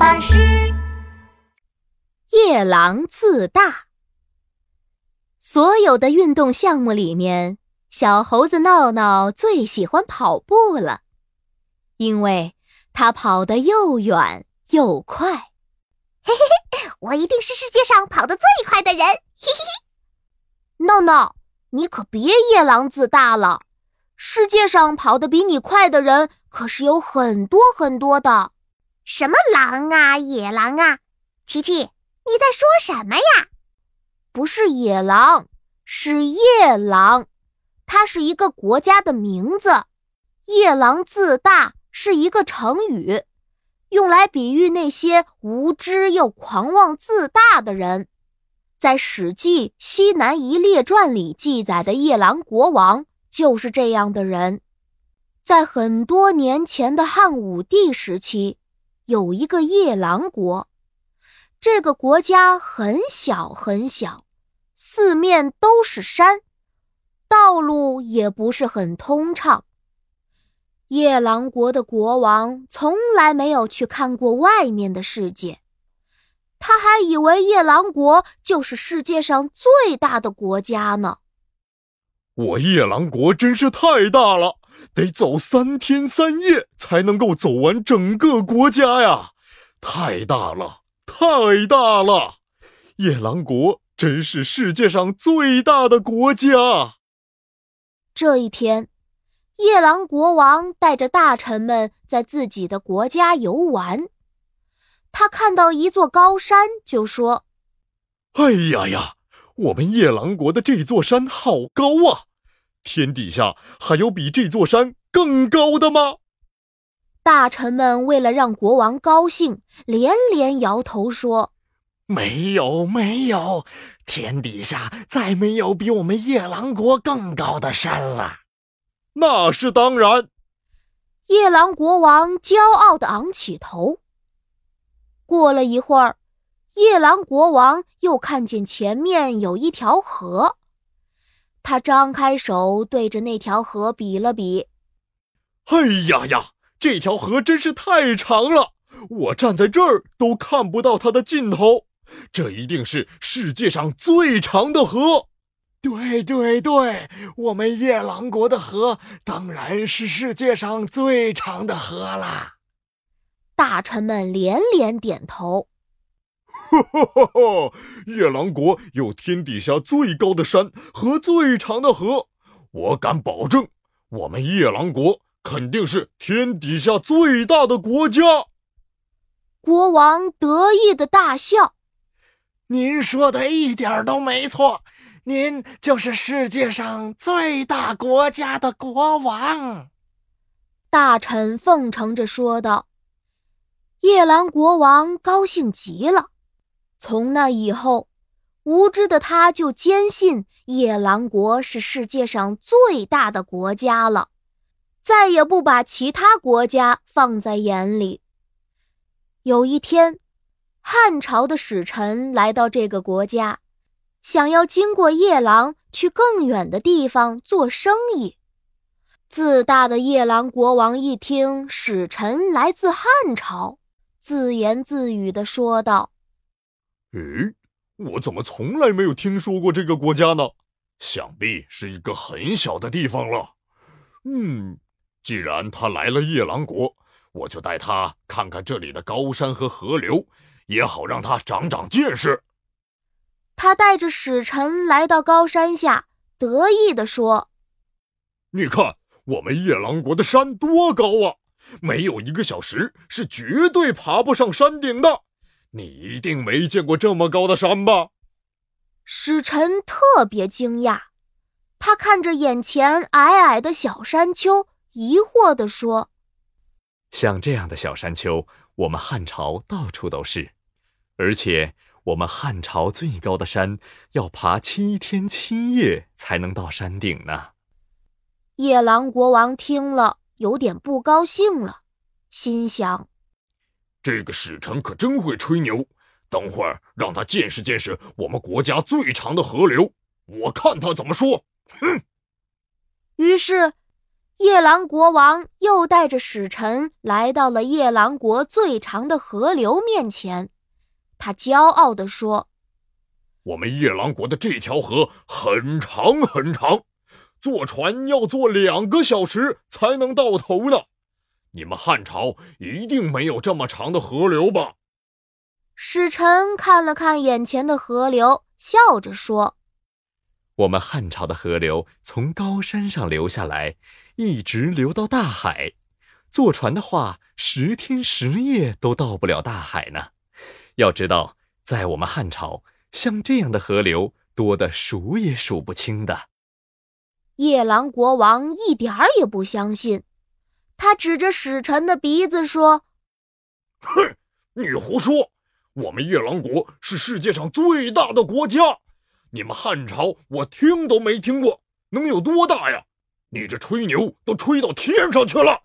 巴士。夜郎自大。所有的运动项目里面，小猴子闹闹最喜欢跑步了，因为他跑得又远又快。嘿嘿嘿，我一定是世界上跑得最快的人！嘿嘿嘿。闹闹，你可别夜郎自大了。世界上跑得比你快的人可是有很多很多的。什么狼啊，野狼啊！琪琪，你在说什么呀？不是野狼，是夜郎，它是一个国家的名字。夜郎自大是一个成语，用来比喻那些无知又狂妄自大的人。在《史记·西南夷列传》里记载的夜郎国王。就是这样的人，在很多年前的汉武帝时期，有一个夜郎国。这个国家很小很小，四面都是山，道路也不是很通畅。夜郎国的国王从来没有去看过外面的世界，他还以为夜郎国就是世界上最大的国家呢。我夜郎国真是太大了，得走三天三夜才能够走完整个国家呀！太大了，太大了！夜郎国真是世界上最大的国家。这一天，夜郎国王带着大臣们在自己的国家游玩，他看到一座高山，就说：“哎呀呀，我们夜郎国的这座山好高啊！”天底下还有比这座山更高的吗？大臣们为了让国王高兴，连连摇头说：“没有，没有，天底下再没有比我们夜郎国更高的山了。”那是当然。夜郎国王骄傲地昂起头。过了一会儿，夜郎国王又看见前面有一条河。他张开手，对着那条河比了比。哎呀呀，这条河真是太长了，我站在这儿都看不到它的尽头。这一定是世界上最长的河。对对对，我们夜郎国的河当然是世界上最长的河啦。大臣们连连点头。哈哈哈！哈夜郎国有天底下最高的山和最长的河，我敢保证，我们夜郎国肯定是天底下最大的国家。国王得意的大笑：“您说的一点都没错，您就是世界上最大国家的国王。”大臣奉承着说道。夜郎国王高兴极了。从那以后，无知的他就坚信夜郎国是世界上最大的国家了，再也不把其他国家放在眼里。有一天，汉朝的使臣来到这个国家，想要经过夜郎去更远的地方做生意。自大的夜郎国王一听使臣来自汉朝，自言自语地说道。诶，我怎么从来没有听说过这个国家呢？想必是一个很小的地方了。嗯，既然他来了夜郎国，我就带他看看这里的高山和河流，也好让他长长见识。他带着使臣来到高山下，得意地说：“你看，我们夜郎国的山多高啊！没有一个小时是绝对爬不上山顶的。”你一定没见过这么高的山吧？使臣特别惊讶，他看着眼前矮矮的小山丘，疑惑地说：“像这样的小山丘，我们汉朝到处都是，而且我们汉朝最高的山要爬七天七夜才能到山顶呢。”夜郎国王听了，有点不高兴了，心想。这个使臣可真会吹牛，等会儿让他见识见识我们国家最长的河流，我看他怎么说。哼！于是，夜郎国王又带着使臣来到了夜郎国最长的河流面前，他骄傲地说：“我们夜郎国的这条河很长很长，坐船要坐两个小时才能到头呢。你们汉朝一定没有这么长的河流吧？”使臣看了看眼前的河流，笑着说。我们汉朝的河流从高山上流下来，一直流到大海。坐船的话，十天十夜都到不了大海呢。要知道，在我们汉朝，像这样的河流多得数也数不清的。夜郎国王一点儿也不相信，他指着使臣的鼻子说：“哼，你胡说！我们夜郎国是世界上最大的国家。”你们汉朝，我听都没听过，能有多大呀？你这吹牛都吹到天上去了！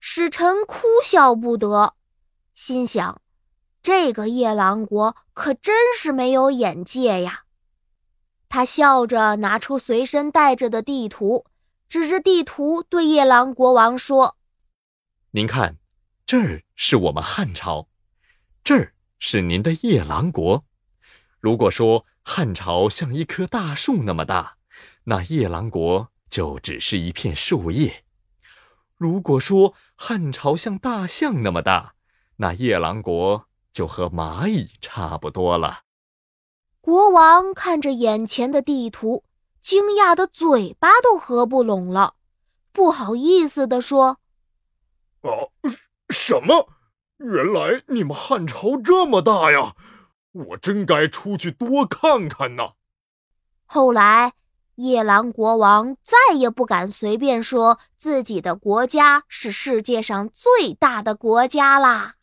使臣哭笑不得，心想：这个夜郎国可真是没有眼界呀！他笑着拿出随身带着的地图，指着地图对夜郎国王说：“您看，这儿是我们汉朝，这儿是您的夜郎国。如果说……”汉朝像一棵大树那么大，那夜郎国就只是一片树叶。如果说汉朝像大象那么大，那夜郎国就和蚂蚁差不多了。国王看着眼前的地图，惊讶的嘴巴都合不拢了，不好意思地说：“啊，什么？原来你们汉朝这么大呀！”我真该出去多看看呢。后来，夜郎国王再也不敢随便说自己的国家是世界上最大的国家啦。